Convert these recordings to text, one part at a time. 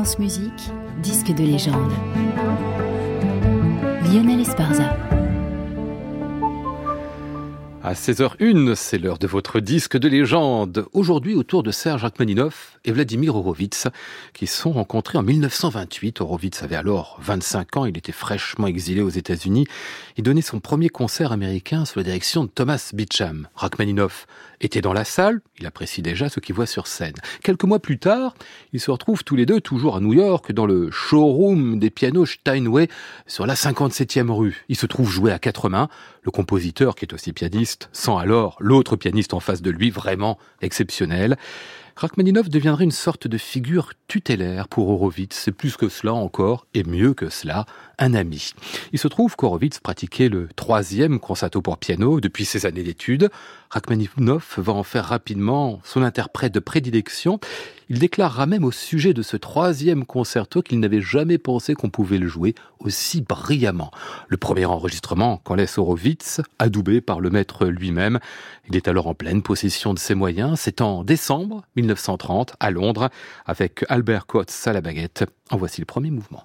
France Musique, disque de légende. Lionel Esparza. À 16h01, c'est l'heure de votre disque de légende. Aujourd'hui, autour de Serge Rachmaninoff et Vladimir Horowitz, qui sont rencontrés en 1928. Horowitz avait alors 25 ans, il était fraîchement exilé aux États-Unis. Il donnait son premier concert américain sous la direction de Thomas Beecham. Rachmaninoff était dans la salle, il apprécie déjà ce qu'il voit sur scène. Quelques mois plus tard, ils se retrouvent tous les deux toujours à New York, dans le showroom des pianos Steinway, sur la 57e rue. Ils se trouvent jouer à quatre mains. Le compositeur, qui est aussi pianiste, sent alors l'autre pianiste en face de lui vraiment exceptionnel. Rachmaninoff deviendrait une sorte de figure tutélaire pour Horowitz. C'est plus que cela encore, et mieux que cela, un ami. Il se trouve qu'Horowitz pratiquait le troisième concerto pour piano depuis ses années d'études. Rachmaninoff va en faire rapidement son interprète de prédilection. Il déclarera même au sujet de ce troisième concerto qu'il n'avait jamais pensé qu'on pouvait le jouer aussi brillamment. Le premier enregistrement qu'en laisse Horowitz, adoubé par le maître lui-même. Il est alors en pleine possession de ses moyens. C'est en décembre 1930 à Londres avec Albert Coates à la baguette. En voici le premier mouvement.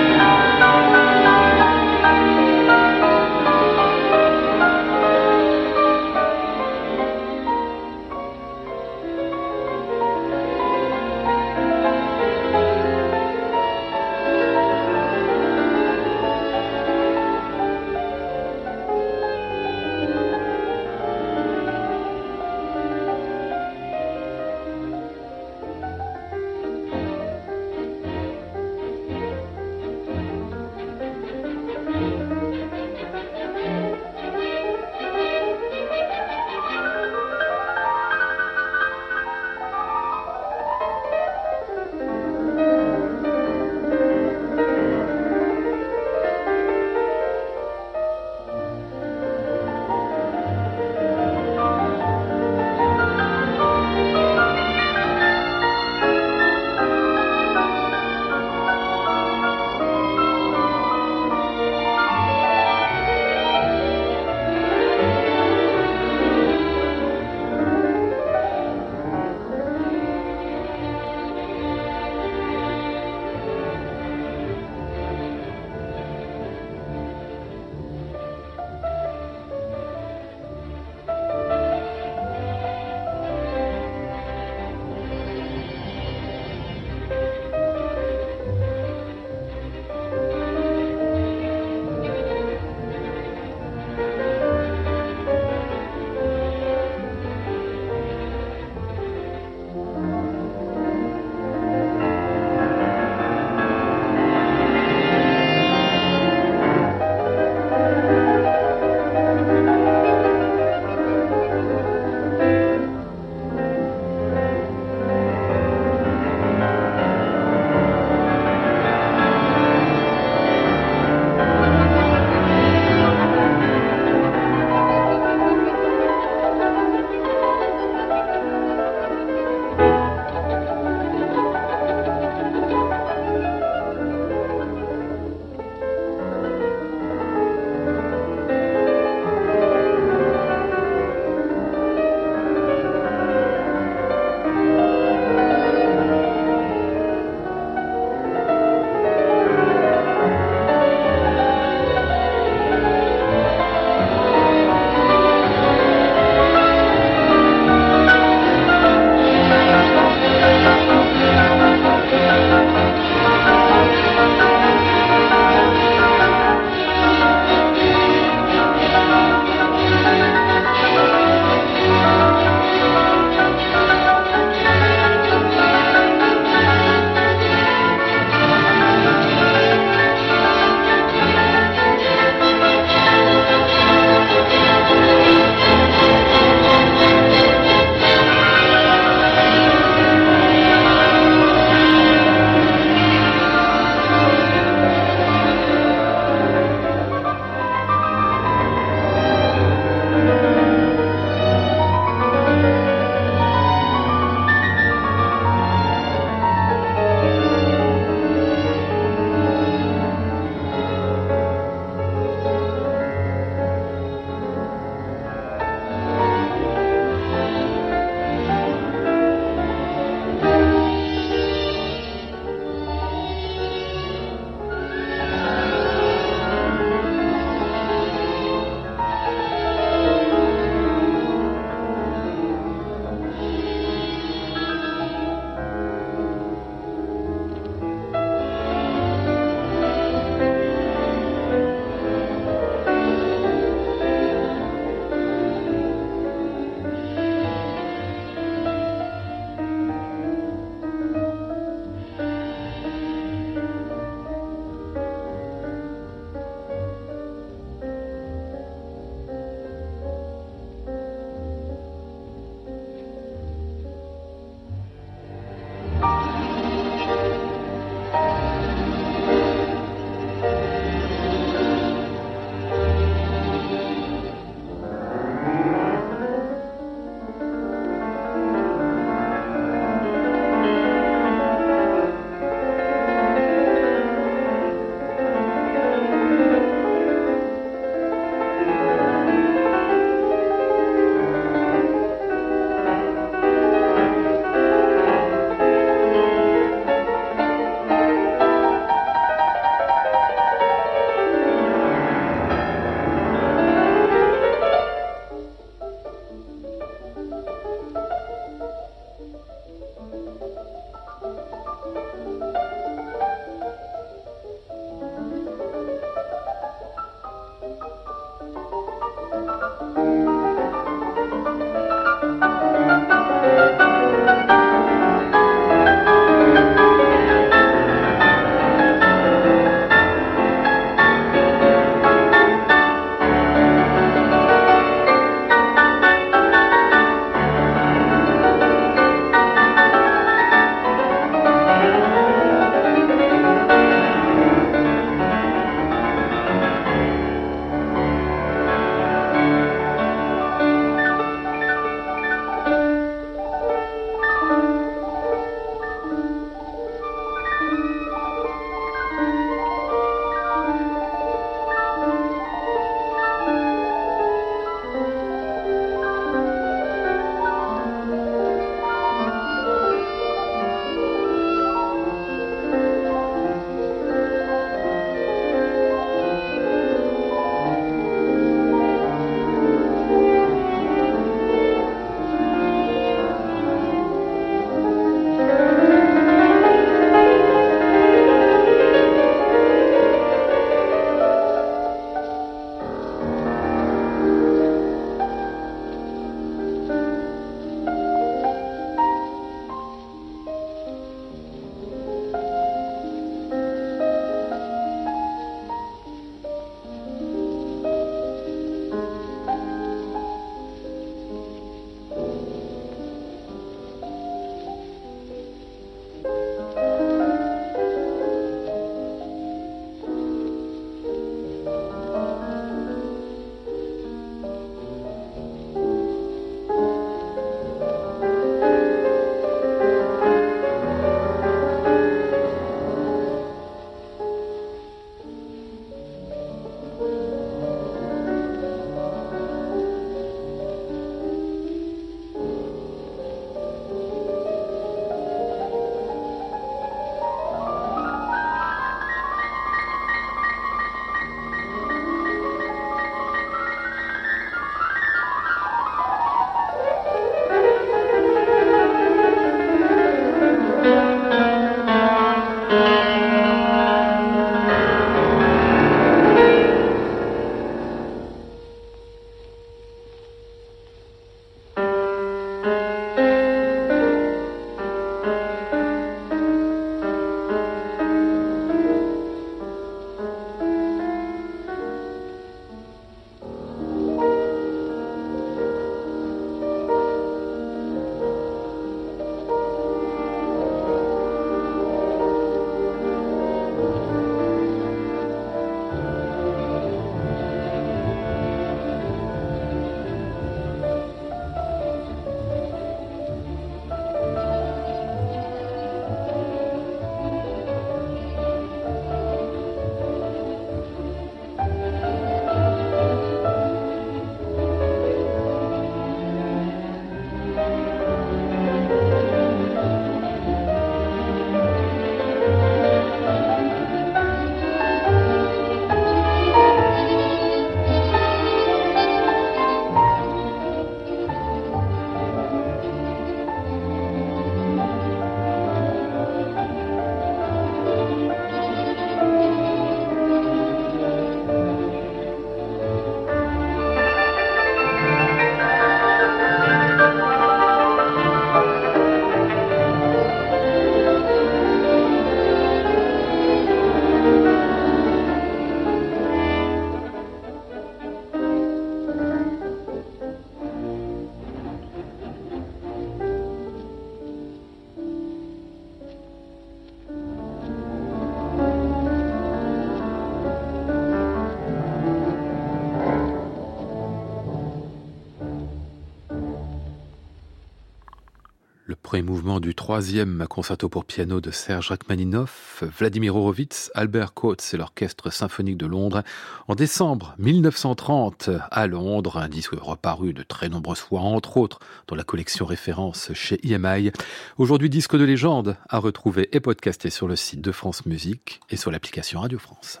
Premier mouvement du troisième concerto pour piano de Serge Rachmaninoff, Vladimir Horowitz, Albert Coates et l'Orchestre symphonique de Londres. En décembre 1930, à Londres, un disque reparu de très nombreuses fois, entre autres dans la collection référence chez EMI. Aujourd'hui, disque de légende à retrouver et podcasté sur le site de France Musique et sur l'application Radio France.